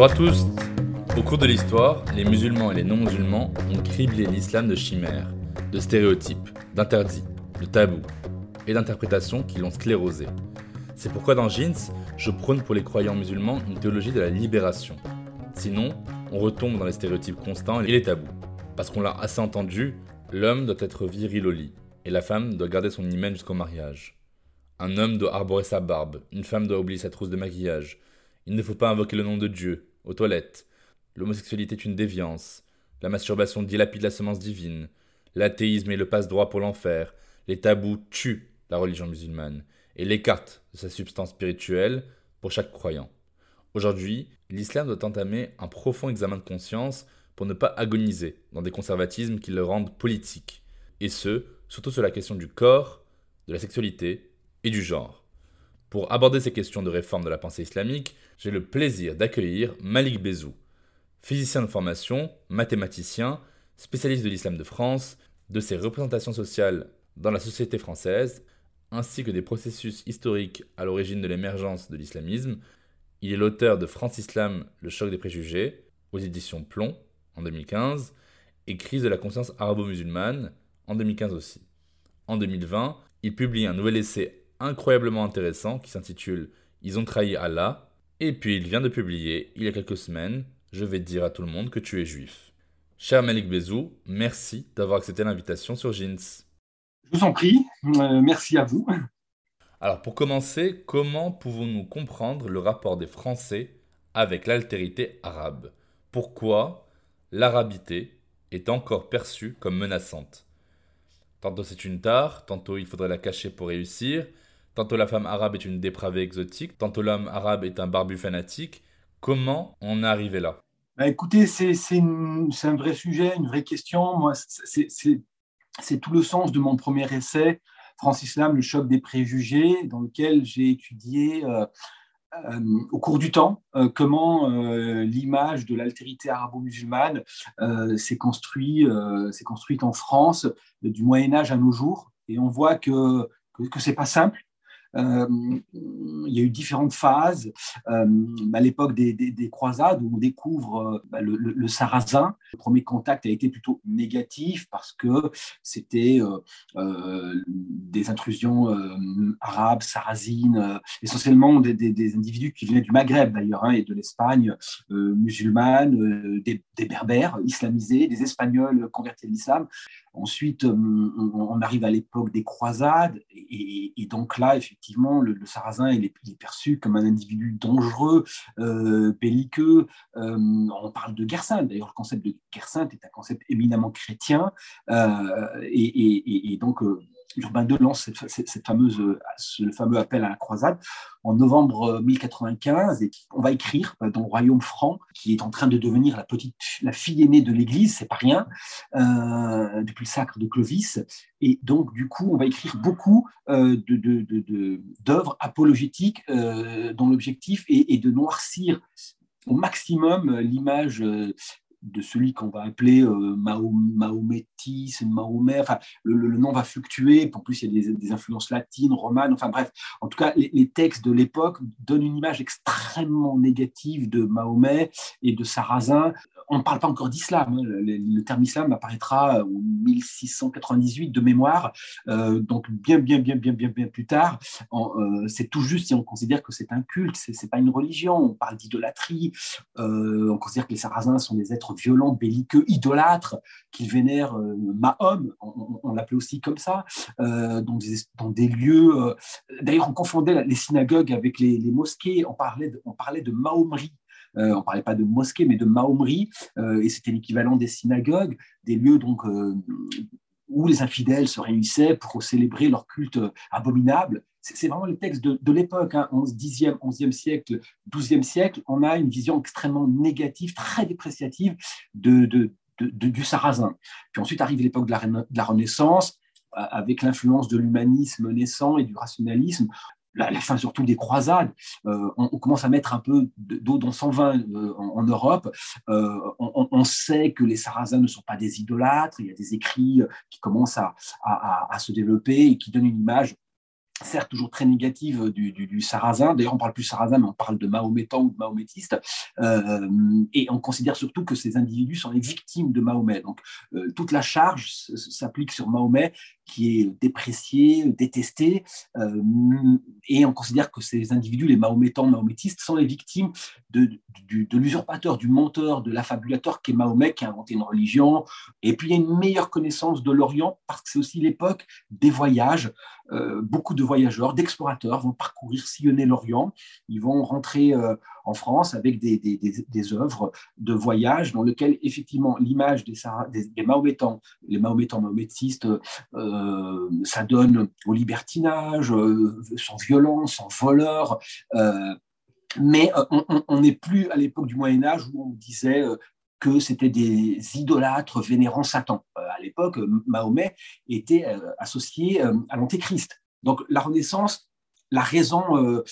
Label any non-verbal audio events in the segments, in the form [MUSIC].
Bonjour à tous. Au cours de l'histoire, les musulmans et les non-musulmans ont criblé l'islam de chimères, de stéréotypes, d'interdits, de tabous et d'interprétations qui l'ont sclérosé. C'est pourquoi dans Jeans, je prône pour les croyants musulmans une théologie de la libération. Sinon, on retombe dans les stéréotypes constants et les tabous. Parce qu'on l'a assez entendu, l'homme doit être viril au lit, et la femme doit garder son hymen jusqu'au mariage. Un homme doit arborer sa barbe, une femme doit oublier sa trousse de maquillage. Il ne faut pas invoquer le nom de Dieu, aux toilettes. L'homosexualité est une déviance. La masturbation dilapide la semence divine. L'athéisme est le passe-droit pour l'enfer. Les tabous tuent la religion musulmane et l'écartent de sa substance spirituelle pour chaque croyant. Aujourd'hui, l'islam doit entamer un profond examen de conscience pour ne pas agoniser dans des conservatismes qui le rendent politique, et ce, surtout sur la question du corps, de la sexualité et du genre. Pour aborder ces questions de réforme de la pensée islamique, j'ai le plaisir d'accueillir Malik Bezou, physicien de formation, mathématicien, spécialiste de l'islam de France, de ses représentations sociales dans la société française, ainsi que des processus historiques à l'origine de l'émergence de l'islamisme. Il est l'auteur de France Islam, le choc des préjugés, aux éditions Plomb, en 2015, et Crise de la conscience arabo-musulmane, en 2015 aussi. En 2020, il publie un nouvel essai incroyablement intéressant qui s'intitule Ils ont trahi Allah, et puis il vient de publier, il y a quelques semaines, Je vais dire à tout le monde que tu es juif. Cher Malik Bezou, merci d'avoir accepté l'invitation sur Jeans. Je vous en prie, euh, merci à vous. Alors pour commencer, comment pouvons-nous comprendre le rapport des Français avec l'altérité arabe? Pourquoi l'arabité est encore perçue comme menaçante? Tantôt c'est une tare, tantôt il faudrait la cacher pour réussir, tantôt la femme arabe est une dépravée exotique, tantôt l'homme arabe est un barbu fanatique. Comment on est arrivé là? Bah, écoutez, c'est un vrai sujet, une vraie question. C'est tout le sens de mon premier essai, France Islam, le choc des préjugés, dans lequel j'ai étudié euh, euh, au cours du temps euh, comment l'image de l'altérité arabo-musulmane s'est construit, s'est construite en France du Moyen Âge à nos jours. Et on voit que que c'est pas simple. Il y a eu différentes phases. À l'époque des, des- des croisades, où on découvre bah, le sarrasin, le premier contact a été plutôt négatif parce que c'était euh, euh, des intrusions euh, arabes, sarrasines, essentiellement des, individus qui venaient du Maghreb d'ailleurs, hein, et de l'Espagne musulmane, des, berbères islamisés, des espagnols convertis à l'islam. Ensuite, on, arrive à l'époque des croisades, et, donc là, effectivement, le, sarrasin il est, perçu comme un individu dangereux, euh, belliqueux. On parle de guerre sainte. D'ailleurs, le concept de guerre est un concept éminemment chrétien, euh, et, et- et- et donc euh, Urbain II lance cette, fameuse, euh, ce- fameux appel à la croisade en novembre euh, 1095 et on va écrire euh, dans le royaume franc qui est en train de devenir la petite la fille aînée de l'Église, c'est pas rien, euh, depuis le sacre de Clovis. Et donc, du coup, on va écrire beaucoup euh, d'œuvres apologétiques euh, dont l'objectif est, est de noircir au maximum euh, l'image euh, de celui qu'on va appeler euh, Mahomet. Enfin, le, nom va fluctuer. En plus, il y a des, influences latines, romanes. Enfin, bref, en tout cas, les, textes de l'époque donnent une image extrêmement négative de Mahomet et de Sarrazin. On ne parle pas encore d'islam. hein. Le, terme islam apparaîtra en 1698 de mémoire, euh, donc bien, bien, bien, bien, bien, bien plus tard. Euh, c'est tout juste si on considère que c'est un culte, c'est, pas une religion. On parle d'idolâtrie. Euh, on considère que les Sarrasins sont des êtres violents, belliqueux, idolâtres, qu'ils vénèrent euh, Mahom, on, l'appelait aussi comme ça, euh, dans, des, lieux. euh, D'ailleurs, on confondait les synagogues avec les, mosquées. On parlait de, on parlait de mahomerie. on parlait pas de mosquée, mais de mahomerie, et c'était l'équivalent des synagogues, des lieux donc où les infidèles se réunissaient pour célébrer leur culte abominable. C'est vraiment les textes de, l'époque, hein, 10e, 11e siècle, 12e siècle. On a une vision extrêmement négative, très dépréciative de, du sarrasin. Puis ensuite arrive l'époque de, la Renaissance, avec l'influence de l'humanisme naissant et du rationalisme la, fin surtout des croisades, euh, on, commence à mettre un peu d'eau dans son vin euh, en, Europe. Euh, on, sait que les Sarrasins ne sont pas des idolâtres. Il y a des écrits qui commencent à, se développer et qui donnent une image certes toujours très négative du, sarrasin. D'ailleurs, on parle plus sarrasin, mais on parle de mahométan ou de mahométiste. Euh, et on considère surtout que ces individus sont les victimes de Mahomet. Donc, euh, toute la charge s'applique sur Mahomet, qui est déprécié, détesté. Euh, et on considère que ces individus, les mahométans, mahométistes, sont les victimes de, l'usurpateur, du menteur, de l'affabulateur qui est Mahomet, qui a inventé une religion. Et puis, il y a une meilleure connaissance de l'Orient, parce que c'est aussi l'époque des voyages. Euh, beaucoup de voyageurs, d'explorateurs vont parcourir, sillonner l'Orient. Ils vont rentrer euh, en France avec des, œuvres de voyage dans lesquelles, effectivement, l'image des, Mahométans, les Mahométans mahométistes, euh, ça donne au libertinage, sans violence, sans voleur. mais on n'est plus à l'époque du Moyen Âge où on disait que c'était des idolâtres vénérant Satan. Euh, à l'époque, Mahomet était euh, associé euh, à l'Antéchrist. Donc la Renaissance, la raison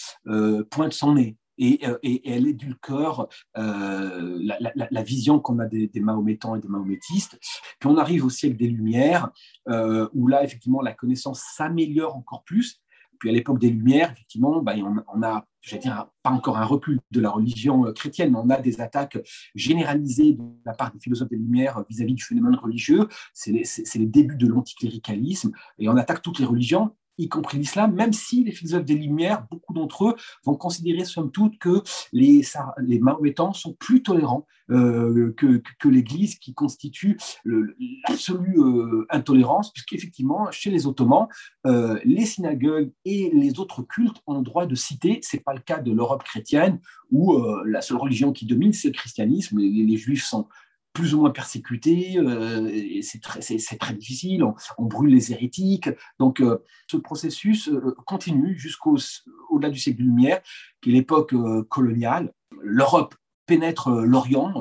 pointe son nez. Et, et, elle édulcore euh, la, vision qu'on a des, Mahométans et des Mahométistes. Puis on arrive au siècle des Lumières, où là, effectivement, la connaissance s'améliore encore plus. Puis à l'époque des Lumières, effectivement, bah, on, a, je vais dire, pas encore un recul de la religion euh, chrétienne, mais on a des attaques généralisées de la part des philosophes des Lumières vis-à-vis du phénomène religieux. C'est les, débuts de l'anticléricalisme, et on attaque toutes les religions y compris l'islam, même si les philosophes des Lumières, beaucoup d'entre eux vont considérer somme toute que les, les Mahométans sont plus tolérants euh, que, que, l'Église, qui constitue l'absolue euh, intolérance, puisqu'effectivement, chez les Ottomans, euh, les synagogues et les autres cultes ont le droit de citer. Ce n'est pas le cas de l'Europe chrétienne, où la seule religion qui domine, c'est le christianisme. les Juifs sont plus ou moins persécutés, euh, c'est très, difficile, on, brûle les hérétiques. Donc euh, ce processus euh, continue jusqu'au-delà du siècle de lumière, qui est l'époque coloniale. L'Europe pénètre l'Orient.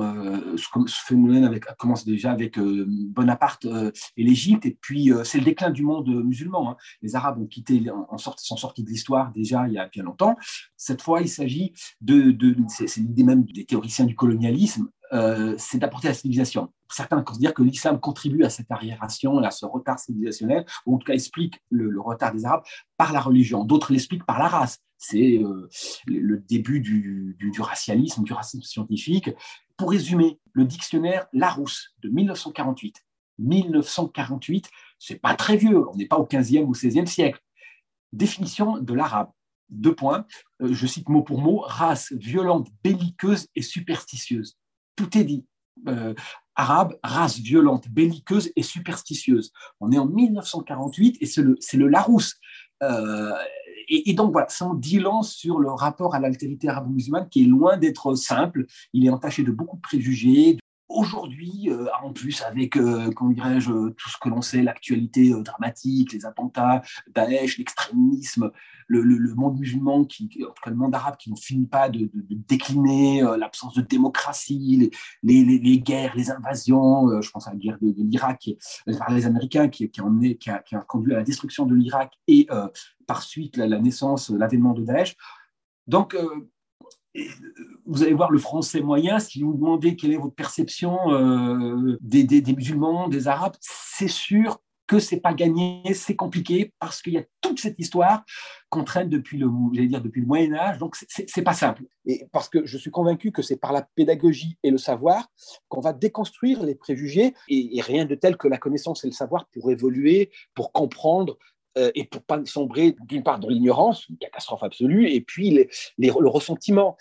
ce, phénomène commence déjà avec Bonaparte et l'Égypte, et puis c'est le déclin du monde musulman. Hein. Les Arabes ont quitté, en sont sortis de l'histoire déjà il y a bien longtemps. Cette fois, il s'agit de, de c'est l'idée même des théoriciens du colonialisme, euh, c'est d'apporter la civilisation. Certains considèrent que l'islam contribue à cette arriération, à ce retard civilisationnel, ou en tout cas explique le, retard des Arabes par la religion. D'autres l'expliquent par la race. C'est euh, le début du, racialisme, du racisme scientifique. Pour résumer, le dictionnaire Larousse de 1948. 1948, c'est pas très vieux, on n'est pas au 15e ou 16e siècle. Définition de l'arabe. Deux points, euh, je cite mot pour mot, race violente, belliqueuse et superstitieuse tout est dit. Euh, arabe, race violente, belliqueuse et superstitieuse. On est en 1948 et c'est le, le, Larousse. Euh, et, donc voilà, ça en sur le rapport à l'altérité arabo-musulmane qui est loin d'être simple. Il est entaché de beaucoup de préjugés, Aujourd'hui, euh, en plus avec, euh, comment dirais-je, tout ce que l'on sait, l'actualité euh, dramatique, les attentats, Daesh, l'extrémisme, le, monde musulman, qui, en tout cas le monde arabe, qui ne finit pas de, décliner, l'absence de démocratie, les, guerres, les invasions, je pense à la guerre de, l'Irak, par les Américains, qui, a, conduit à la destruction de l'Irak et par suite la, la naissance, l'avènement de Daesh. Donc, vous allez voir le français moyen, si vous demandez quelle est votre perception euh, des, musulmans, des arabes, c'est sûr que c'est pas gagné, c'est compliqué parce qu'il y a toute cette histoire qu'on traîne depuis le, dire depuis le Moyen Âge, donc c'est pas simple. Et parce que je suis convaincu que c'est par la pédagogie et le savoir qu'on va déconstruire les préjugés et, rien de tel que la connaissance et le savoir pour évoluer, pour comprendre euh, et pour pas sombrer d'une part dans l'ignorance, une catastrophe absolue, et puis le ressentiment.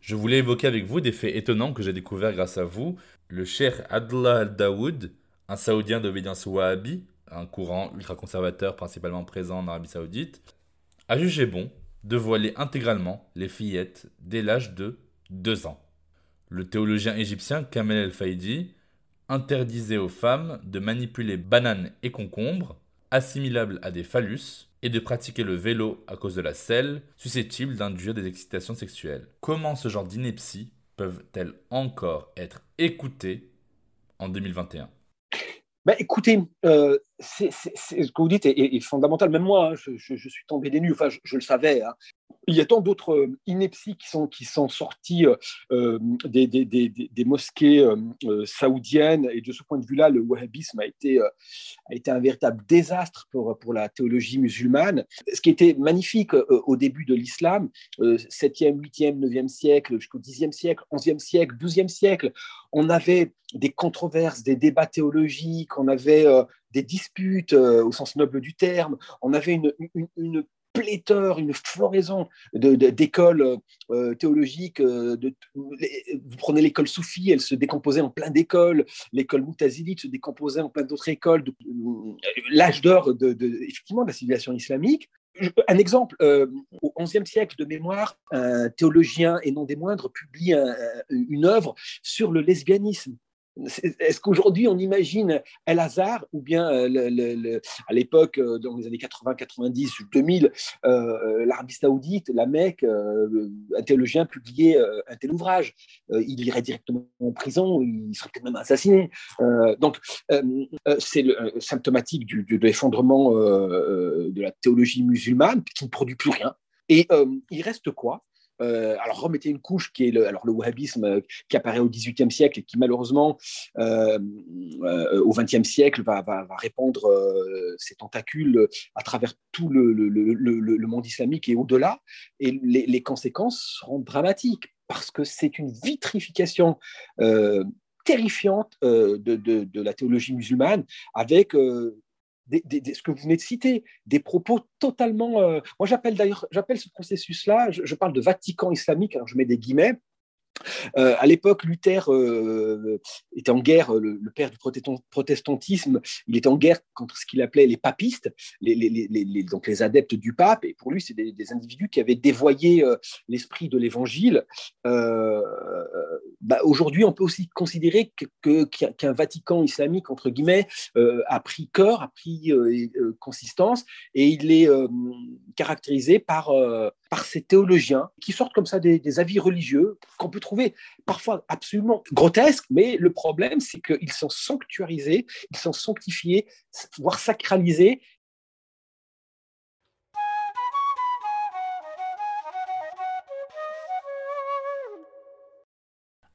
Je voulais évoquer avec vous des faits étonnants que j'ai découverts grâce à vous. Le Cheikh Adla al-Dawood, un Saoudien d'obédience wahhabi, un courant ultra-conservateur principalement présent en Arabie Saoudite, a jugé bon de voiler intégralement les fillettes dès l'âge de 2 ans. Le théologien égyptien Kamel El-Faïdi interdisait aux femmes de manipuler bananes et concombres, assimilables à des phallus, et de pratiquer le vélo à cause de la selle, susceptible d'induire des excitations sexuelles. Comment ce genre d'inepties peuvent-elles encore être écoutées en 2021 bah, écoutez, euh, ce que vous dites est, fondamental. Même moi, hein, je, suis tombé des nues. Enfin, je, le savais. Hein. Il y a tant d'autres euh, inepties qui sont, qui sont sorties euh, des, des, des, des, mosquées saoudiennes. Et de ce point de vue-là, le wahhabisme a été, a été un véritable désastre pour, pour la théologie musulmane. Ce qui était magnifique au début de l'islam, 7e, 8e, 9e siècle, jusqu'au 10e siècle, 11e siècle, 12e siècle, on avait des controverses, des débats théologiques, on avait euh, des disputes euh, au sens noble du terme, on avait une, pléthore, une floraison d'écoles euh, théologiques. De, vous prenez l'école soufie, elle se décomposait en plein d'écoles, l'école moutazilite se décomposait en plein d'autres écoles. L'âge d'or de, effectivement de la civilisation islamique. Un exemple, au XIe siècle de mémoire, un théologien et non des moindres publie une œuvre sur le lesbianisme. Est-ce qu'aujourd'hui on imagine El Hazar ou bien euh, à l'époque, euh, dans les années 80, 90, 2000, l'Arabie Saoudite, la Mecque, euh, un théologien publiait un tel ouvrage, il irait directement en prison, il serait peut-être même assassiné. donc c'est symptomatique du, de l'effondrement de la théologie musulmane qui ne produit plus rien. Et il reste quoi? Euh, alors remettez une couche qui est le, alors le wahhabisme euh, qui apparaît au XVIIIe siècle et qui malheureusement euh, au XXe siècle va, va, répandre ses tentacules à travers tout le, le, le monde islamique et au-delà. Et les, les, conséquences seront dramatiques parce que c'est une vitrification terrifiante de, de, de, la théologie musulmane avec ce que vous venez de citer, des propos totalement. Euh, moi, j'appelle d'ailleurs, j'appelle ce processus-là, je, parle de Vatican islamique, alors je mets des guillemets, euh, à l'époque, Luther euh, était en guerre, le, père du protestantisme, il était en guerre contre ce qu'il appelait les papistes, les, donc les adeptes du pape, et pour lui, c'est des, individus qui avaient dévoyé euh, l'esprit de l'évangile. Bah, aujourd'hui, on peut aussi considérer qu'un Vatican islamique, entre guillemets, a pris cœur, a pris consistance, et il est caractérisé par, par ces théologiens qui sortent comme ça des, des avis religieux qu'on peut trouver parfois absolument grotesques, mais le problème, c'est qu'ils sont sanctuarisés, ils sont sanctifiés, voire sacralisés.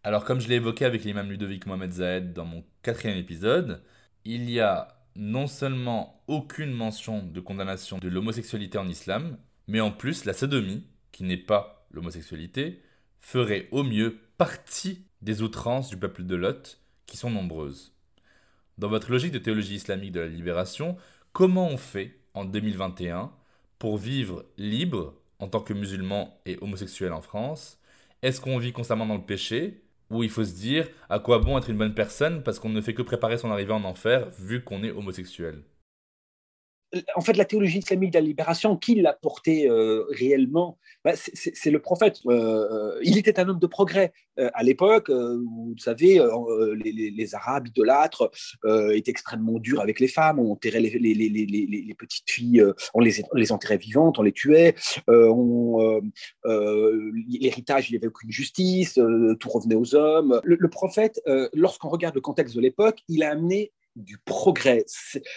Alors, comme je l'ai évoqué avec l'imam Ludovic Mohamed Zahed dans mon quatrième épisode, il y a non seulement aucune mention de condamnation de l'homosexualité en islam, mais en plus la sodomie, qui n'est pas l'homosexualité, ferait au mieux partie des outrances du peuple de Lot, qui sont nombreuses. Dans votre logique de théologie islamique de la libération, comment on fait en 2021 pour vivre libre en tant que musulman et homosexuel en France? Est-ce qu'on vit constamment dans le péché Ou il faut se dire à quoi bon être une bonne personne parce qu'on ne fait que préparer son arrivée en enfer vu qu'on est homosexuel? En fait, la théologie islamique de la libération, qui l'a portée euh, réellement? Bah, C'est le prophète. Euh, euh, il était un homme de progrès. à l'époque, vous savez, les, Arabes idolâtres étaient extrêmement durs avec les femmes. On enterrait les, petites filles, on les, les, enterrait vivantes, on les tuait. L'héritage, il n'y avait aucune justice, tout revenait aux hommes. le prophète, lorsqu'on regarde le contexte de l'époque, il a amené du progrès.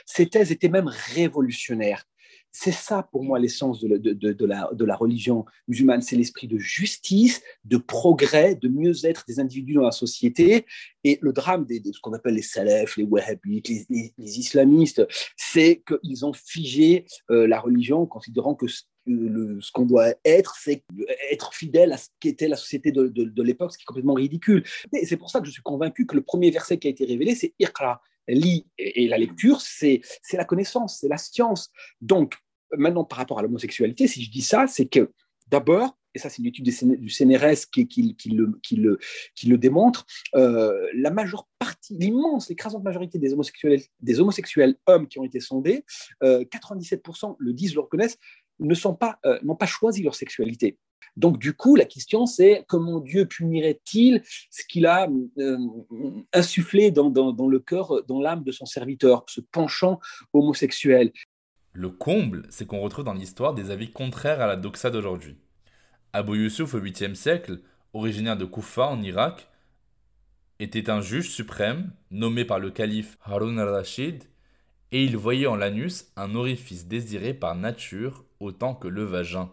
Ces thèses étaient même révolutionnaires. C'est ça pour moi l'essence de, la, religion musulmane, c'est l'esprit de justice, de progrès, de mieux-être des individus dans la société. Et le drame de ce qu'on appelle les salafs, les wahhabites, les, islamistes, c'est qu'ils ont figé euh, la religion considérant que ce, ce qu'on doit être, c'est être fidèle à ce qu'était la société de, de l'époque, ce qui est complètement ridicule. Et c'est pour ça que je suis convaincu que le premier verset qui a été révélé, c'est Iqra, lit et la lecture, c'est la connaissance, c'est la science. Donc, maintenant, par rapport à l'homosexualité, si je dis ça, c'est que d'abord, et ça c'est une étude du CNRS qui, qui, qui, le, qui, le, démontre, euh, la majeure partie, l'immense, l'écrasante majorité des homosexuels, des homosexuels hommes qui ont été sondés, 97% euh, le disent, le reconnaissent, ne sont pas, n'ont pas choisi leur sexualité. Donc, du coup, la question, c'est comment Dieu punirait-il ce qu'il a insufflé dans, dans, le cœur, dans l'âme de son serviteur, ce penchant homosexuel? Le comble, c'est qu'on retrouve dans l'histoire des avis contraires à la doxa d'aujourd'hui. Abu Yusuf au 8e siècle, originaire de Koufa en Irak, était un juge suprême nommé par le calife Harun al-Rashid et il voyait en l'anus un orifice désiré par nature autant que le vagin.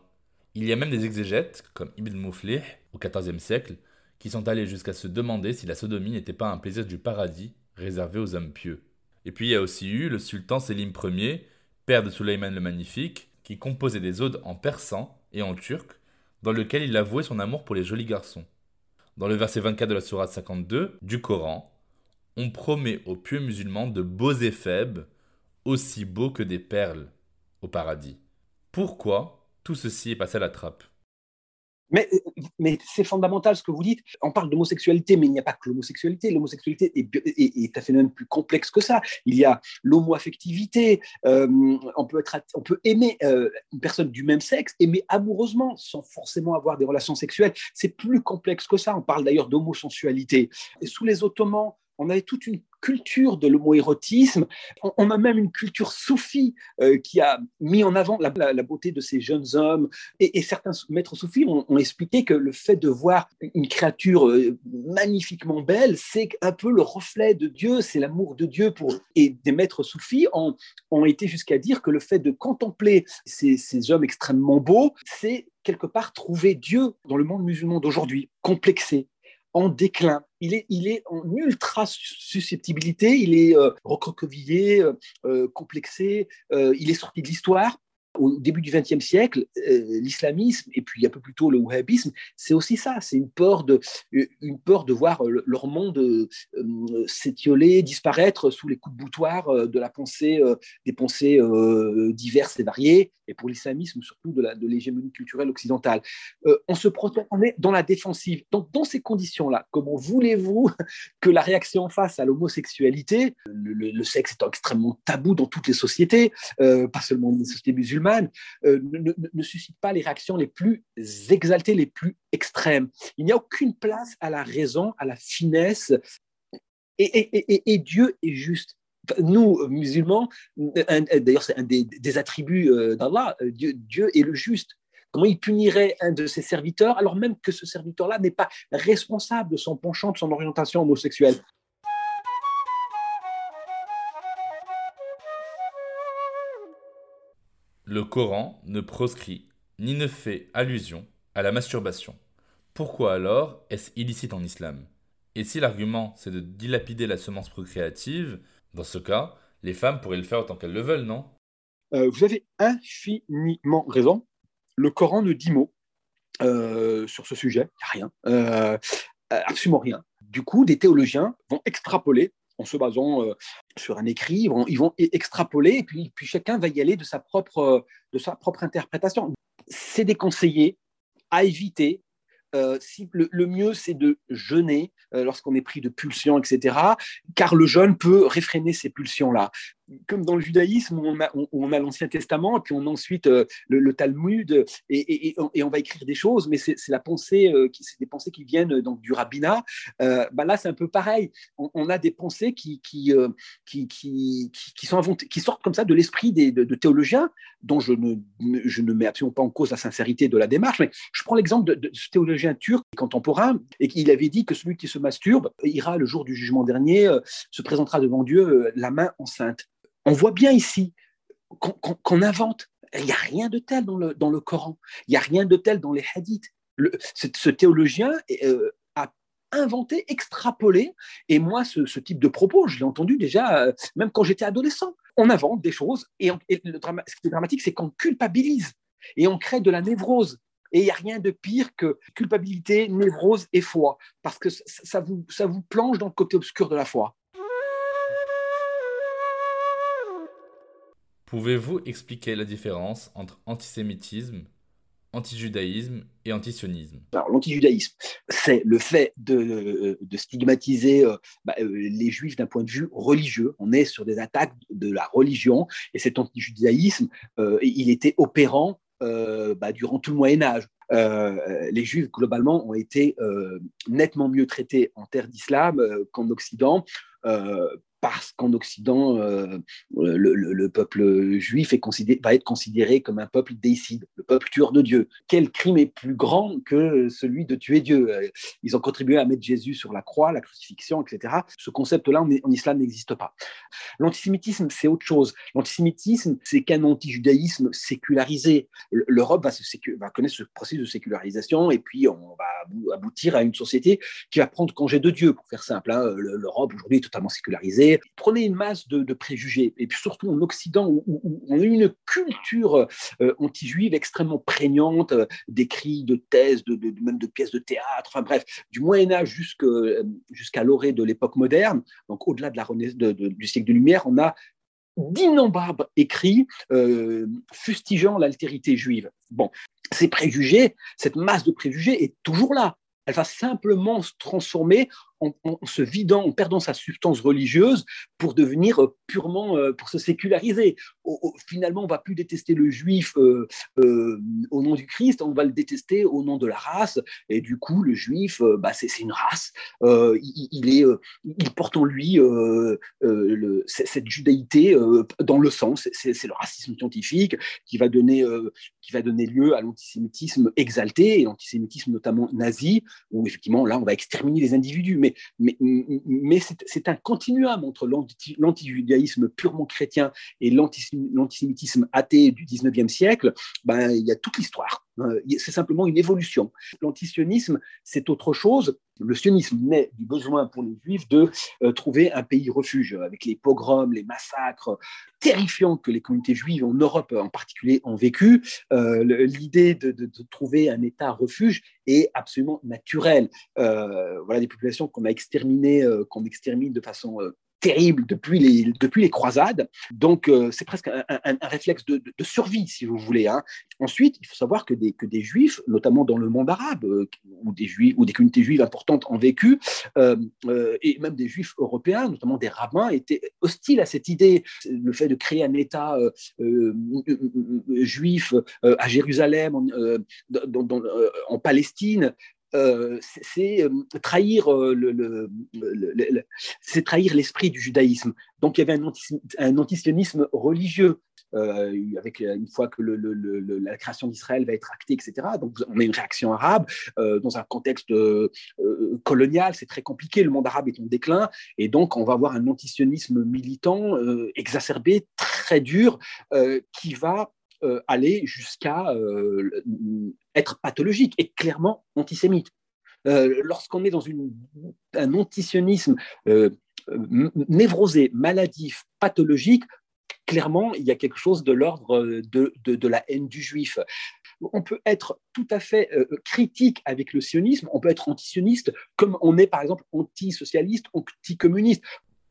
Il y a même des exégètes, comme Ibn Muflih au XIVe siècle, qui sont allés jusqu'à se demander si la sodomie n'était pas un plaisir du paradis réservé aux hommes pieux. Et puis il y a aussi eu le sultan Selim Ier, père de Sulayman le Magnifique, qui composait des odes en persan et en turc, dans lequel il avouait son amour pour les jolis garçons. Dans le verset 24 de la Sourate 52 du Coran, on promet aux pieux musulmans de beaux éphèbes, aussi beaux que des perles, au paradis. Pourquoi tout ceci est passé à la trappe mais, c'est fondamental ce que vous dites. On parle d'homosexualité, mais il n'y a pas que l'homosexualité. L'homosexualité est, est, un phénomène plus complexe que ça. Il y a l'homoaffectivité. Euh, on, peut être, on peut aimer euh, une personne du même sexe, aimer amoureusement, sans forcément avoir des relations sexuelles. C'est plus complexe que ça. On parle d'ailleurs d'homosensualité. Sous les Ottomans, on avait toute une culture de l'homoérotisme. On, a même une culture soufie euh, qui a mis en avant la, beauté de ces jeunes hommes. Et, certains maîtres soufis ont, expliqué que le fait de voir une créature euh, magnifiquement belle, c'est un peu le reflet de Dieu, c'est l'amour de Dieu. Pour... Et des maîtres soufis ont, ont été jusqu'à dire que le fait de contempler ces, ces hommes extrêmement beaux, c'est quelque part trouver Dieu dans le monde musulman d'aujourd'hui, complexé, en déclin. Il est, en ultra susceptibilité, il est euh, recroquevillé, euh, euh, complexé, il est sorti de l'histoire au début du XXe siècle, euh, l'islamisme et puis un peu plus tôt le wahhabisme, c'est aussi ça, c'est une peur de, une peur de voir leur monde euh, s'étioler, disparaître sous les coups de boutoir euh, de la pensée, des pensées diverses et variées, et pour l'islamisme surtout de, l'hégémonie culturelle occidentale. on se protège, est dans la défensive. Donc dans ces conditions-là, comment voulez-vous [LAUGHS] que la réaction face à l'homosexualité, le, sexe étant extrêmement tabou dans toutes les sociétés, pas seulement dans les sociétés musulmanes, euh, ne, suscite pas les réactions les plus exaltées, les plus extrêmes. Il n'y a aucune place à la raison, à la finesse. Et, Dieu est juste. Nous, musulmans, d'ailleurs, c'est un des, attributs euh, d'Allah, euh, Dieu est le juste. Comment il punirait un de ses serviteurs alors même que ce serviteur-là n'est pas responsable de son penchant, de son orientation homosexuelle? Le Coran ne proscrit ni ne fait allusion à la masturbation. Pourquoi alors est-ce illicite en islam? Et si l'argument c'est de dilapider la semence procréative, dans ce cas, les femmes pourraient le faire autant qu'elles le veulent, non? Euh, Vous avez infiniment raison. Le Coran ne dit mot euh, sur ce sujet, rien, euh, absolument rien. Du coup, des théologiens vont extrapoler en se basant euh, sur un écrit, ils vont, extrapoler et puis, chacun va y aller de sa propre, propre interprétation. C'est déconseillé à éviter. Euh, le, mieux, c'est de jeûner euh, lorsqu'on est pris de pulsions, etc., car le jeûne peut réfréner ces pulsions-là comme dans le judaïsme, où on a, l'Ancien Testament, puis on a ensuite euh, le, Talmud, et, on va écrire des choses, mais c'est la pensée, euh, c'est des pensées qui viennent euh, donc du rabbinat. bah là, c'est un peu pareil. On, a des pensées qui, qui, qui, qui, sont inventées, qui sortent comme ça de l'esprit de, théologiens, dont je ne, je ne mets absolument pas en cause la sincérité de la démarche, mais je prends l'exemple de, de, ce théologien turc contemporain, et qu'il avait dit que celui qui se masturbe ira le jour du jugement dernier, se présentera devant Dieu la main enceinte on voit bien ici qu'on invente. Il n'y a rien de tel dans le, Coran. Il n'y a rien de tel dans les hadiths. ce, théologien euh, a inventé, extrapolé. Et moi, ce, type de propos, je l'ai entendu déjà, euh, même quand j'étais adolescent. On invente des choses. Et, ce qui est dramatique, c'est qu'on culpabilise. Et on crée de la névrose. Et il n'y a rien de pire que culpabilité, névrose et foi. Parce que ça vous plonge dans le côté obscur de la foi. Pouvez-vous expliquer la différence entre antisémitisme, antijudaïsme et antisionisme? Alors l'antijudaïsme, c'est le fait de, de stigmatiser euh, bah, euh, les juifs d'un point de vue religieux. On est sur des attaques de la religion et cet antijudaïsme, euh, il était opérant bah, durant tout le Moyen Âge. les Juifs, globalement, ont été nettement mieux traités en terre d'islam qu'en Occident parce qu'en Occident, euh, le, peuple juif est considéré, va être considéré comme un peuple déicide, le peuple tueur de Dieu. Quel crime est plus grand que celui de tuer Dieu? Ils ont contribué à mettre Jésus sur la croix, la crucifixion, etc. Ce concept-là en, islam n'existe pas. L'antisémitisme, c'est autre chose. L'antisémitisme, c'est qu'un anti-judaïsme sécularisé. L'Europe va, va connaître ce processus de sécularisation et puis on va aboutir à une société qui va prendre congé de Dieu, pour faire simple. Hein. L'Europe aujourd'hui est totalement sécularisée prenez une masse de, préjugés, et puis surtout en Occident, où, on a une culture euh, anti-juive extrêmement prégnante, euh, d'écrits, de thèses, de, même de pièces de théâtre, enfin bref, du Moyen Âge euh, jusqu'à l'orée de l'époque moderne, donc au-delà de la du siècle de lumière, on a d'innombrables écrits fustigeant l'altérité juive. Bon, ces préjugés, cette masse de préjugés est toujours là. Elle va simplement se transformer en, se vidant, en perdant sa substance religieuse pour devenir euh, purement, euh, pour se séculariser. finalement, on va plus détester le juif euh, au nom du Christ, on va le détester au nom de la race. Et du coup, le juif, bah, c'est une race. Il, porte en lui cette judaïté dans le sens. C'est le racisme scientifique qui va donner, qui va donner lieu à l'antisémitisme exalté, et l'antisémitisme notamment nazi, où effectivement, là, on va exterminer les individus mais, c'est un continuum entre l'antijudaïsme purement chrétien et l'antisémitisme athée du 19e siècle. Ben, il y a toute l'histoire. Euh, c'est simplement une évolution. L'antisionisme, c'est autre chose. Le sionisme naît du besoin pour les juifs de euh, trouver un pays refuge, avec les pogroms, les massacres terrifiants que les communautés juives en Europe en particulier ont vécu. Euh, l'idée de, trouver un État refuge est absolument naturelle. voilà des populations qu'on a exterminées, qu'on extermine de façon terrible depuis les, depuis les croisades. Donc, euh, c'est presque un, réflexe de, survie, si vous voulez. Hein. Ensuite, il faut savoir que des, que des juifs, notamment dans le monde arabe, euh, où, des juifs, ou des communautés juives importantes ont vécu, euh, et même des juifs européens, notamment des rabbins, étaient hostiles à cette idée. Le fait de créer un État juif à Jérusalem, en Palestine, euh, c'est euh, trahir euh, le, c'est trahir l'esprit du judaïsme. Donc il y avait un, un antisionisme religieux. avec une fois que la création d'Israël va être actée, etc. Donc on a une réaction arabe dans un contexte colonial, c'est très compliqué. Le monde arabe est en déclin, et donc on va avoir un antisionisme militant exacerbé, très dur, qui va euh, aller jusqu'à euh, être pathologique et clairement antisémite. Euh, lorsqu'on est dans une, un antisionisme névrosé, maladif, pathologique, clairement, il y a quelque chose de l'ordre de, de, la haine du juif. On peut être tout à fait critique avec le sionisme, on peut être antisioniste comme on est par exemple antisocialiste, anticommuniste.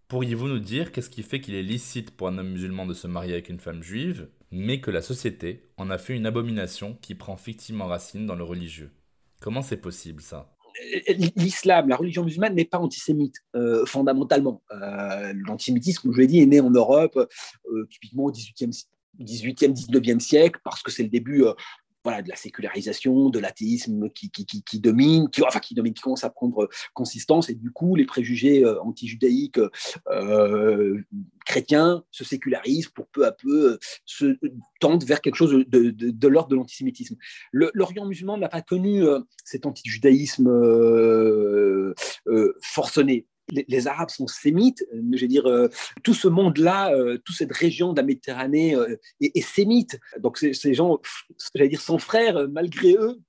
Pourriez-vous nous dire qu'est-ce qui fait qu'il est licite pour un homme musulman de se marier avec une femme juive, mais que la société en a fait une abomination qui prend fictivement racine dans le religieux Comment c'est possible ça? L'islam, la religion musulmane n'est pas antisémite euh, fondamentalement. Euh, l'antisémitisme, comme je l'ai dit, est né en Europe euh, typiquement au 18e, 18e, 19e siècle, parce que c'est le début voilà, de la sécularisation, de l'athéisme qui, qui, qui, domine, qui, enfin, qui domine, qui commence à prendre consistance, et du coup, les préjugés euh, anti-judaïques euh, chrétiens se sécularisent pour peu à peu euh, se tendent vers quelque chose de l'ordre de l'antisémitisme. L'Orient musulman n'a pas connu cet anti-judaïsme forcené les, Arabes sont sémites, euh, je veux dire, euh, tout ce monde-là, euh, toute cette région de la Méditerranée est, sémite. Donc ces gens, j'allais dire, sont frères malgré eux,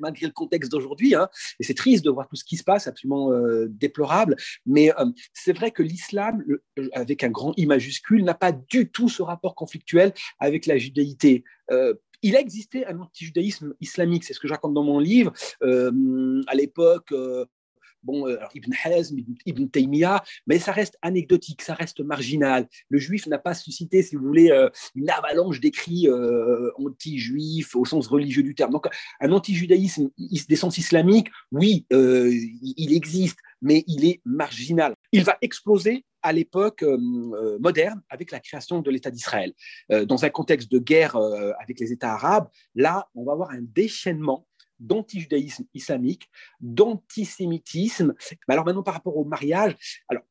malgré le contexte d'aujourd'hui. Hein. et c'est triste de voir tout ce qui se passe, absolument déplorable. Mais c'est vrai que l'islam, avec un grand I majuscule, n'a pas du tout ce rapport conflictuel avec la judaïté il a existé un anti-judaïsme islamique, c'est ce que je raconte dans mon livre. à l'époque, bon, Ibn Hazm, Ibn, Taymiyyah, mais ça reste anecdotique, ça reste marginal. Le juif n'a pas suscité, si vous voulez, une avalanche d'écrits anti-juifs au sens religieux du terme. Donc, un anti-judaïsme d'essence islamique, oui, il existe, mais il est marginal. Il va exploser à l'époque euh, euh, moderne avec la création de l'État d'Israël. Euh, dans un contexte de guerre avec les États arabes, là, on va avoir un déchaînement d'anti-judaïsme islamique, d'antisémitisme. Alors maintenant, par rapport au mariage, alors,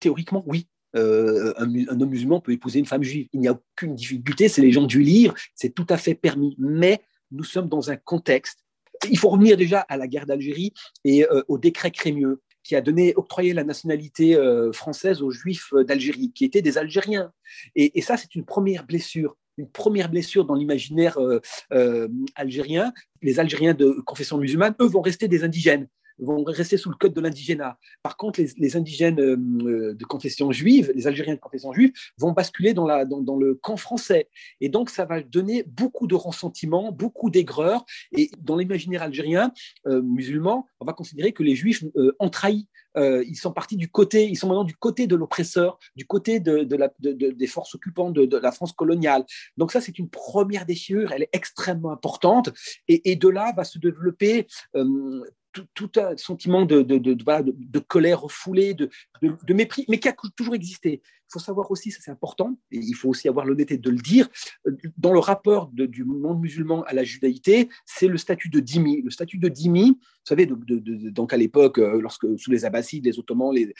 théoriquement, oui, un, un, homme musulman peut épouser une femme juive. Il n'y a aucune difficulté, c'est les gens du livre, c'est tout à fait permis. Mais nous sommes dans un contexte. Il faut revenir déjà à la guerre d'Algérie et au décret Crémieux qui a donné, octroyé la nationalité euh, française aux Juifs d'Algérie, qui étaient des Algériens. Et, ça, c'est une première blessure une première blessure dans l'imaginaire euh, euh, algérien. Les Algériens de confession musulmane, eux, vont rester des indigènes vont rester sous le code de l'indigénat. Par contre, les, indigènes euh, de confession juive, les Algériens de confession juive, vont basculer dans, le camp français. Et donc, ça va donner beaucoup de ressentiment, beaucoup d'aigreur. Et dans l'imaginaire algérien musulman, on va considérer que les juifs ont trahi. Ils sont partis du côté, ils sont maintenant du côté de l'oppresseur, du côté des forces occupantes de, la France coloniale. Donc ça, c'est une première déchirure, elle est extrêmement importante. Et, et de là va se développer tout, un sentiment de, de, de, colère refoulée, de, mépris, mais qui a toujours existé. Il faut savoir aussi, ça c'est important, et il faut aussi avoir l'honnêteté de le dire, dans le rapport du monde musulman à la judaïté, c'est le statut de dhimmi. Le statut de dhimmi, vous savez, donc à l'époque, euh, lorsque sous les Abbassides, les Ottomans les,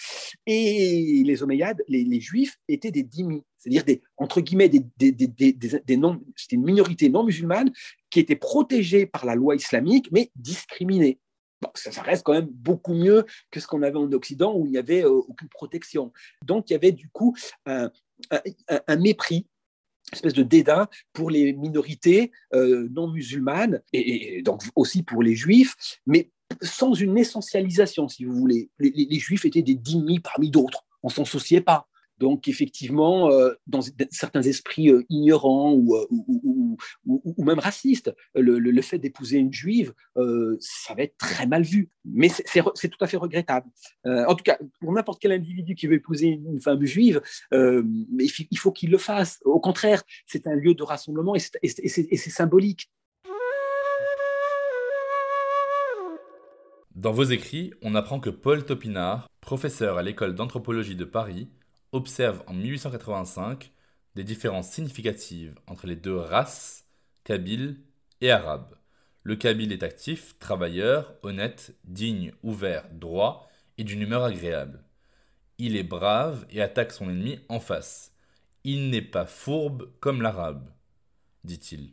et les Omeyyades, les, Juifs étaient des dhimmis, c'est-à-dire des, entre guillemets, des, des, des, des non, c'était une minorité non musulmane qui était protégée par la loi islamique, mais discriminée ça, reste quand même beaucoup mieux que ce qu'on avait en Occident où il n'y avait euh, aucune protection. Donc il y avait du coup un, mépris une espèce de dédain pour les minorités euh, non musulmanes et, donc aussi pour les juifs, mais sans une essentialisation, si vous voulez. Les, juifs étaient des dîmes parmi d'autres, on s'en souciait pas. Donc, effectivement, euh, dans certains esprits euh, ignorants euh, ou, ou, même racistes, le, fait d'épouser une juive, ça va être très mal vu. Mais c'est tout à fait regrettable. en tout cas, pour n'importe quel individu qui veut épouser une femme juive, il faut qu'il le fasse. Au contraire, c'est un lieu de rassemblement et c'est symbolique. Dans vos écrits, on apprend que Paul Topinard, professeur à l'école d'anthropologie de Paris, observe en 1885 des différences significatives entre les deux races, kabyle et arabe. Le kabyle est actif, travailleur, honnête, digne, ouvert, droit et d'une humeur agréable. Il est brave et attaque son ennemi en face. Il n'est pas fourbe comme l'arabe, dit-il.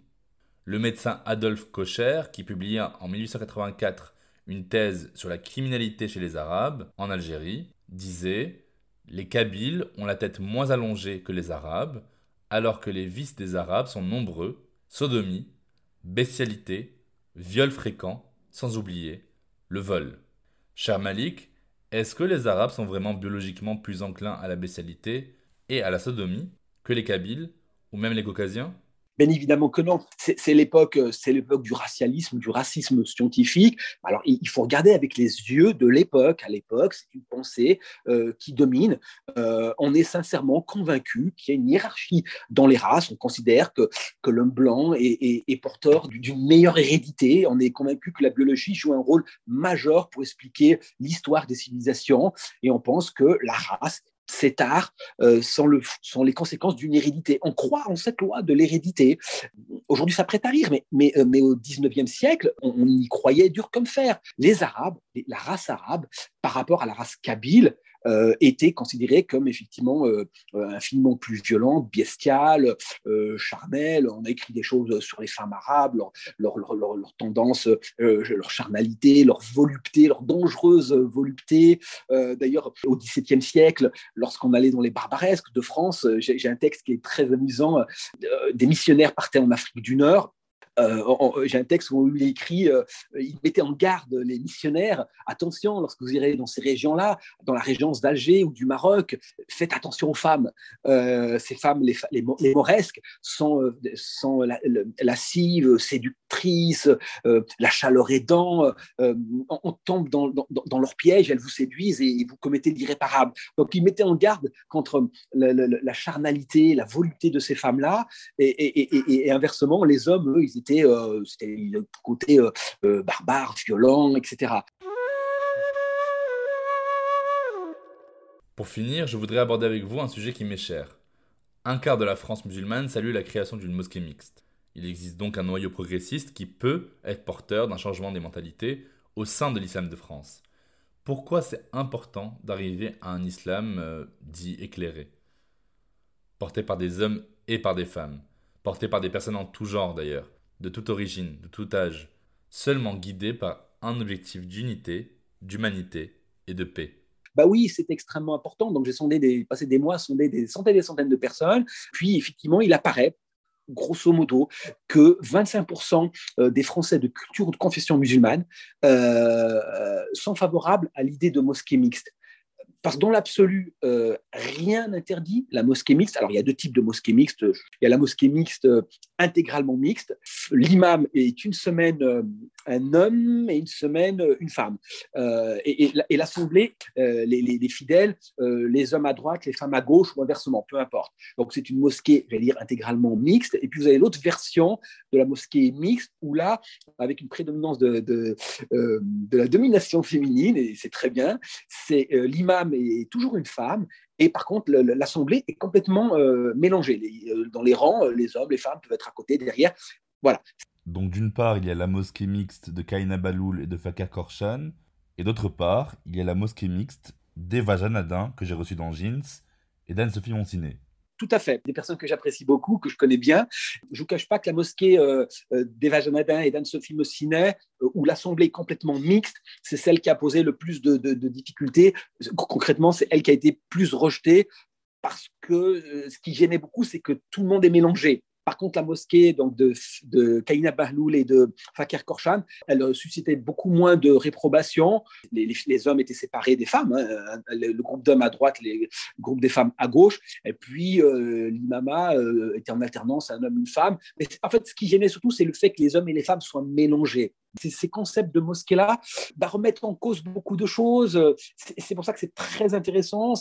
Le médecin Adolphe Kocher, qui publia en 1884 une thèse sur la criminalité chez les Arabes en Algérie, disait les Kabyles ont la tête moins allongée que les Arabes, alors que les vices des Arabes sont nombreux, sodomie, bestialité, viol fréquent, sans oublier le vol. Cher Malik, est-ce que les Arabes sont vraiment biologiquement plus enclins à la bestialité et à la sodomie que les Kabyles ou même les Caucasiens? Bien évidemment que non. C'est l'époque, euh, c'est l'époque du racialisme, du racisme scientifique. Alors, il faut regarder avec les yeux de l'époque. À l'époque, c'est une pensée euh, qui domine. Euh, on est sincèrement convaincu qu'il y a une hiérarchie dans les races. On considère que, que l'homme blanc est, est porteur d'une meilleure hérédité. On est convaincu que la biologie joue un rôle majeur pour expliquer l'histoire des civilisations. Et on pense que la race cet art le, les conséquences d'une hérédité. On croit en cette loi de l'hérédité. Aujourd'hui, ça prête à rire, mais, euh, au 19e siècle, on, on, y croyait dur comme fer. Les Arabes, la race arabe, par rapport à la race kabyle, était considéré comme effectivement euh, euh, infiniment plus violent, bestial, charnel. On a écrit des choses sur les femmes arabes, leur, leur tendance, leur charnalité, leur volupté, leur dangereuse volupté. D'ailleurs, au XVIIe siècle, lorsqu'on allait dans les barbaresques de France, j'ai un texte qui est très amusant. des missionnaires partaient en Afrique du Nord J'ai un texte où il écrit, il mettait en garde les missionnaires, attention, lorsque vous irez dans ces régions-là, dans la régence d'Alger ou du Maroc, faites attention aux femmes. ces femmes, les, les, mauresques, sont, sont lascives, séductrices, la chaleur aidant, on tombe dans, leur piège, elles vous séduisent et vous commettez l'irréparable. Donc il mettait en garde contre la, charnalité, la volupté de ces femmes-là, et, inversement, les hommes, eux, ils euh, c'était le côté euh, euh, barbare, violent, etc. Pour finir, je voudrais aborder avec vous un sujet qui m'est cher. Un quart de la France musulmane salue la création d'une mosquée mixte. Il existe donc un noyau progressiste qui peut être porteur d'un changement des mentalités au sein de l'islam de France. Pourquoi c'est important d'arriver à un islam dit éclairé? Porté par des hommes et par des femmes, porté par des personnes en tout genre d'ailleurs, de toute origine, de tout âge, seulement guidé par un objectif d'unité, d'humanité et de paix. Bah oui, c'est extrêmement important. Donc j'ai sondé des, passé des mois, sondé des centaines et des centaines de personnes. Puis effectivement, il apparaît grosso modo, que 25% euh, des Français de culture ou de confession musulmane euh, sont favorables à l'idée de mosquée mixte. Parce que dans l'absolu, euh, rien n'interdit la mosquée mixte. Alors, il y a deux types de mosquées mixtes. Il y a la mosquée mixte euh, intégralement mixte. L'imam est une semaine euh, un homme et une semaine une femme. et, l'assemblée, les, les, fidèles, les hommes à droite, les femmes à gauche ou inversement, peu importe. Donc, c'est une mosquée, je vais dire, intégralement mixte. Et puis, vous avez l'autre version de la mosquée mixte où là, avec une prédominance de, de, la domination féminine, et c'est très bien, c'est l'imam est toujours une femme. Et par contre, l'Assemblée est complètement euh, mélangée. Euh, dans les rangs, euh, les hommes, les femmes peuvent être à côté, derrière. Voilà. Donc d'une part, il y a la mosquée mixte de Kaina Baloul et de Fakir Korshan. Et d'autre part, il y a la mosquée mixte d'Eva Janadin, que j'ai reçue dans Jeans, et d'Anne-Sophie Moncinet. Tout à fait. Des personnes que j'apprécie beaucoup, que je connais bien. Je ne vous cache pas que la mosquée euh, euh, d'Eva Janadin et d'Anne-Sophie Mossinet, euh, où l'assemblée est complètement mixte, c'est celle qui a posé le plus de, de difficultés. Concrètement, c'est elle qui a été plus rejetée parce que ce qui gênait beaucoup, c'est que tout le monde est mélangé. Par contre, la mosquée donc de, de Kaina Bahloul et de Fakir Korshan, elle euh, suscitait beaucoup moins de réprobation. Les, hommes étaient séparés des femmes, hein. le, groupe d'hommes à droite, le groupe des femmes à gauche. Et puis, euh, l'imama euh, était en alternance, un homme, une femme. Mais en fait, ce qui gênait surtout, c'est le fait que les hommes et les femmes soient mélangés. Ces concepts de mosquée-là bah, remettent en cause beaucoup de choses. C'est pour ça que c'est très intéressant.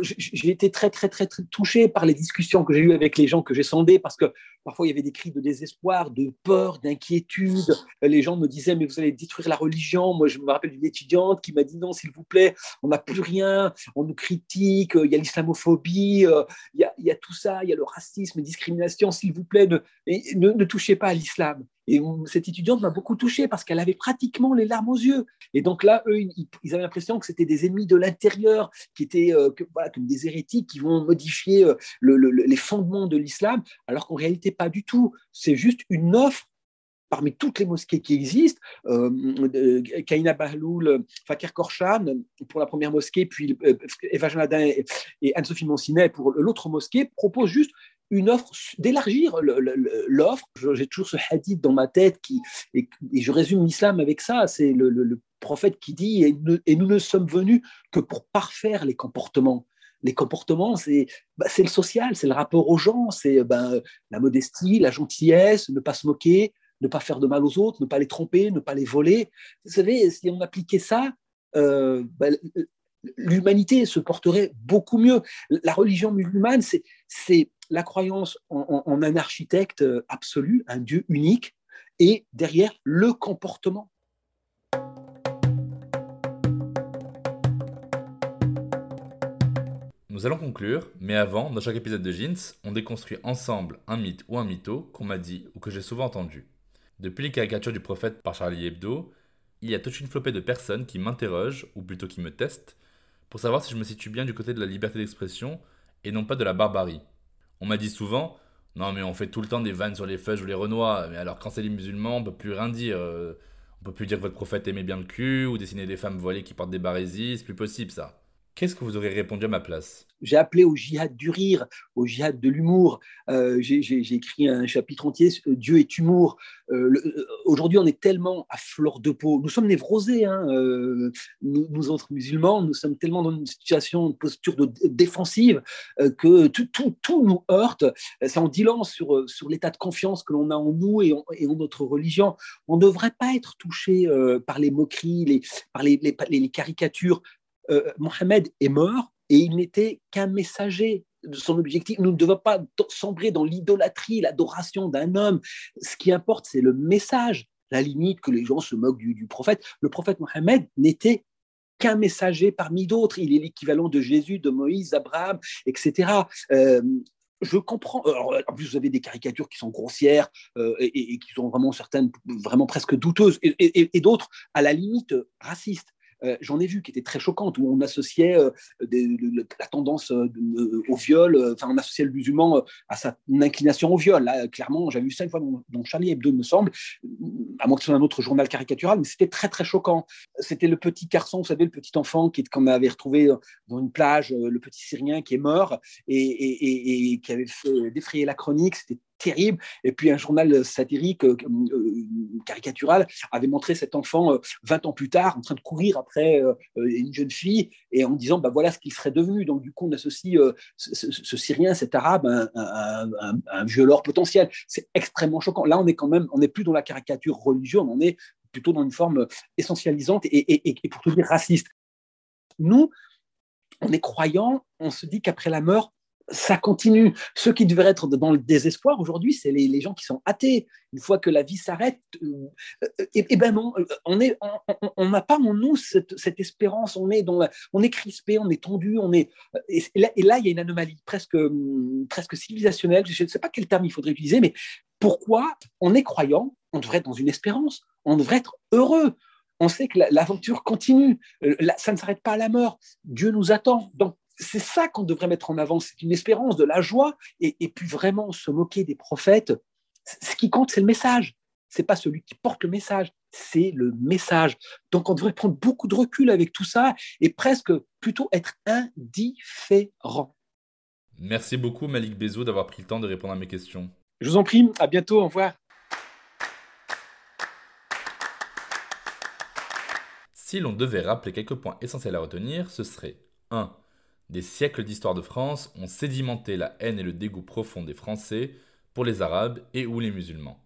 J'ai été très, très, très, très touché par les discussions que j'ai eues avec les gens que j'ai sondés parce que parfois il y avait des cris de désespoir, de peur, d'inquiétude. Les gens me disaient, mais vous allez détruire la religion. Moi, je me rappelle d'une étudiante qui m'a dit, non, s'il vous plaît, on n'a plus rien, on nous critique, il y a l'islamophobie, il y a, il y a tout ça, il y a le racisme, la discrimination, s'il vous plaît, ne touchez pas à l'islam. Et cette étudiante m'a beaucoup touché parce qu'elle avait pratiquement les larmes aux yeux. Et donc là, eux, ils avaient l'impression que c'était des ennemis de l'intérieur, qui étaient euh, voilà, comme des hérétiques qui vont modifier euh, les fondements de l'islam, alors qu'en réalité, pas du tout. C'est juste une offre parmi toutes les mosquées qui existent, euh, Kaina Bahloul, Fakir Korshan pour la première mosquée, puis Eva Janadin et, Anne-Sophie Monsinet pour l'autre mosquée, proposent juste une offre, d'élargir l'offre. J'ai toujours ce hadith dans ma tête qui, et, je résume l'islam avec ça. C'est le, prophète qui dit et, nous ne sommes venus que pour parfaire les comportements. Les comportements, c'est bah, le social, c'est le rapport aux gens, c'est ben, la modestie, la gentillesse, ne pas se moquer, ne pas faire de mal aux autres, ne pas les tromper, ne pas les voler. Vous savez, si on appliquait ça, euh, ben, l'humanité se porterait beaucoup mieux. La religion musulmane, c'est la croyance en, un architecte absolu, un Dieu unique, et derrière le comportement. Nous allons conclure, mais avant, dans chaque épisode de Jeans, on déconstruit ensemble un mythe ou un mytho qu'on m'a dit ou que j'ai souvent entendu. Depuis les caricatures du prophète par Charlie Hebdo, il y a toute une flopée de personnes qui m'interrogent, ou plutôt qui me testent, pour savoir si je me situe bien du côté de la liberté d'expression et non pas de la barbarie. On m'a dit souvent Non, mais on fait tout le temps des vannes sur les feuilles ou les renois, mais alors quand c'est les musulmans, on peut plus rien dire. On peut plus dire que votre prophète aimait bien le cul ou dessiner des femmes voilées qui portent des barésies, c'est plus possible ça. Qu'est-ce que vous aurez répondu à ma place? J'ai appelé au jihad du rire, au jihad de l'humour. Euh, j'ai écrit un chapitre entier, Dieu est humour. Euh, euh, aujourd'hui, on est tellement à fleur de peau. Nous sommes névrosés, hein, nous, autres musulmans, nous sommes tellement dans une situation, une posture défensive que tout, tout, nous heurte. Ça en dit long sur, l'état de confiance que l'on a en nous et en, notre religion. On ne devrait pas être touché par les moqueries, par les caricatures euh, Mohamed est mort et il n'était qu'un messager de son objectif. Nous ne devons pas sombrer dans l'idolâtrie, l'adoration d'un homme. Ce qui importe, c'est le message. La limite que les gens se moquent du, prophète. Le prophète Mohammed n'était qu'un messager parmi d'autres. Il est l'équivalent de Jésus, de Moïse, d'Abraham, etc. Euh, je comprends. en plus, vous avez des caricatures qui sont grossières euh, et, qui sont vraiment certaines, vraiment presque douteuses, et d'autres, à la limite, racistes. Euh, j'en ai vu qui étaient très choquantes, où on associait euh, la tendance euh, au viol, enfin, on associait le musulman à sa inclination au viol. Là, clairement, j'avais vu ça une fois dans, Charlie Hebdo, me semble, à moins que ce soit un autre journal caricatural, mais c'était très, très choquant. C'était le petit garçon, vous savez, le petit enfant qu'on avait retrouvé dans une plage, le petit Syrien qui est mort et, qui avait fait défrayer la chronique. C'était terrible. Et puis un journal satirique, euh, euh, caricatural, avait montré cet enfant 20 euh, ans plus tard en train de courir après une jeune fille et en disant bah, voilà ce qu'il serait devenu. Donc du coup, on associe ce, Syrien, cet Arabe, à un, violeur potentiel. C'est extrêmement choquant. Là, on est quand même, on n'est plus dans la caricature religieuse, on est plutôt dans une forme essentialisante et, et pour tout dire raciste. Nous, on est croyants, on se dit qu'après la mort, ça continue. Ceux qui devraient être dans le désespoir aujourd'hui, c'est les, gens qui sont athées. Une fois que la vie s'arrête, euh, euh, et, ben non, euh, on n'a pas en nous cette, espérance. On est dans, crispé, on est tendu, on est. Et là, il y a une anomalie presque, presque civilisationnelle. Je ne sais pas quel terme il faudrait utiliser, mais pourquoi on est croyant On devrait être dans une espérance. On devrait être heureux on sait que l'aventure continue, ça ne s'arrête pas à la mort. Dieu nous attend. Donc, c'est ça qu'on devrait mettre en avant, c'est une espérance, de la joie, et, puis vraiment se moquer des prophètes. Ce qui compte, c'est le message. C'est pas celui qui porte le message, c'est le message. Donc on devrait prendre beaucoup de recul avec tout ça et presque plutôt être indifférent. Merci beaucoup Malik Bezou d'avoir pris le temps de répondre à mes questions. Je vous en prie, à bientôt, au revoir. Si l'on devait rappeler quelques points essentiels à retenir, ce serait 1. Des siècles d'histoire de France ont sédimenté la haine et le dégoût profond des Français pour les Arabes et ou les musulmans.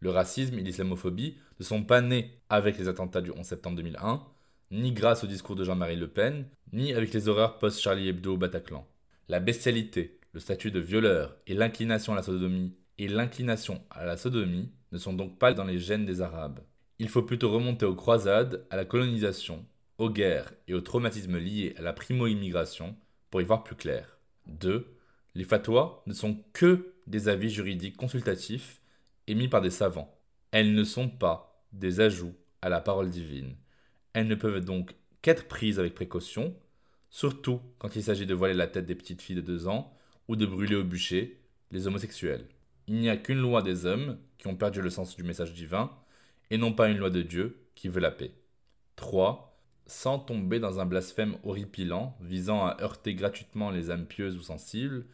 Le racisme et l'islamophobie ne sont pas nés avec les attentats du 11 septembre 2001, ni grâce au discours de Jean-Marie Le Pen, ni avec les horreurs post-Charlie Hebdo au Bataclan. La bestialité, le statut de violeur et l'inclination à la sodomie et l'inclination à la sodomie ne sont donc pas dans les gènes des Arabes. Il faut plutôt remonter aux croisades, à la colonisation aux guerres et aux traumatismes liés à la primo-immigration pour y voir plus clair. 2. Les fatwas ne sont que des avis juridiques consultatifs émis par des savants. Elles ne sont pas des ajouts à la parole divine. Elles ne peuvent donc qu'être prises avec précaution, surtout quand il s'agit de voiler la tête des petites filles de 2 ans ou de brûler au bûcher les homosexuels. Il n'y a qu'une loi des hommes qui ont perdu le sens du message divin et non pas une loi de Dieu qui veut la paix. 3 sans tomber dans un blasphème horripilant visant à heurter gratuitement les âmes pieuses ou sensibles,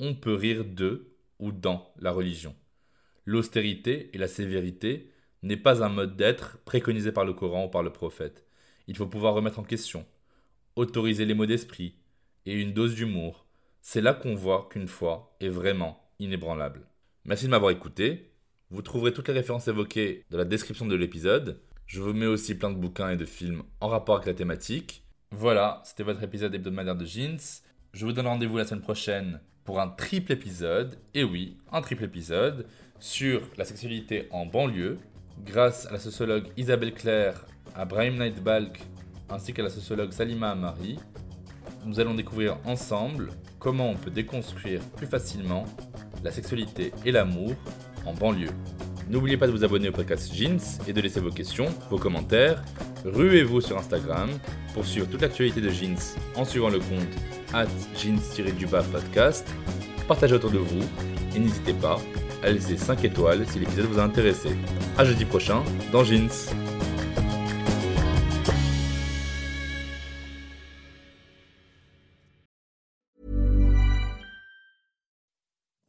on peut rire de ou dans la religion. L'austérité et la sévérité n'est pas un mode d'être préconisé par le Coran ou par le prophète. Il faut pouvoir remettre en question, autoriser les mots d'esprit et une dose d'humour. C'est là qu'on voit qu'une foi est vraiment inébranlable. Merci de m'avoir écouté. Vous trouverez toutes les références évoquées dans la description de l'épisode. Je vous mets aussi plein de bouquins et de films en rapport avec la thématique. Voilà, c'était votre épisode hebdomadaire de Jeans. Je vous donne rendez-vous la semaine prochaine pour un triple épisode, et oui, un triple épisode, sur la sexualité en banlieue, grâce à la sociologue Isabelle Claire, à Brahim Nightbalk, ainsi qu'à la sociologue Salima Amari. Nous allons découvrir ensemble comment on peut déconstruire plus facilement la sexualité et l'amour en banlieue. N'oubliez pas de vous abonner au podcast Jeans et de laisser vos questions, vos commentaires. Ruez-vous sur Instagram pour suivre toute l'actualité de Jeans en suivant le compte at jeans-du-bas podcast. Partagez autour de vous et n'hésitez pas à laisser 5 étoiles si l'épisode vous a intéressé. A jeudi prochain dans Jeans.